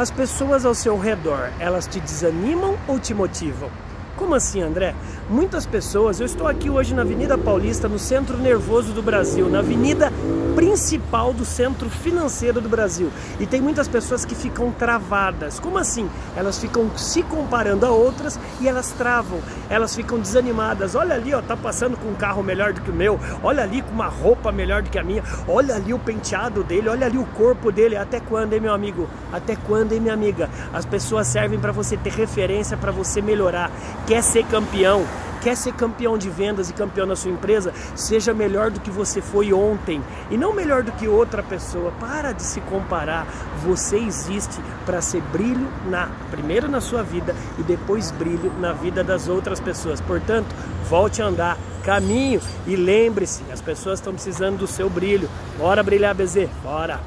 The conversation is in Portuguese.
As pessoas ao seu redor, elas te desanimam ou te motivam? Como assim, André? Muitas pessoas, eu estou aqui hoje na Avenida Paulista, no centro nervoso do Brasil, na avenida principal do centro financeiro do Brasil. E tem muitas pessoas que ficam travadas. Como assim? Elas ficam se comparando a outras e elas travam. Elas ficam desanimadas. Olha ali, ó, tá passando com um carro melhor do que o meu. Olha ali com uma roupa melhor do que a minha. Olha ali o penteado dele, olha ali o corpo dele. Até quando, hein, meu amigo? Até quando, hein, minha amiga? As pessoas servem para você ter referência, para você melhorar quer ser campeão, quer ser campeão de vendas e campeão na sua empresa, seja melhor do que você foi ontem e não melhor do que outra pessoa. Para de se comparar. Você existe para ser brilho na primeiro na sua vida e depois brilho na vida das outras pessoas. Portanto, volte a andar caminho e lembre-se, as pessoas estão precisando do seu brilho. Bora brilhar, BZ. Bora.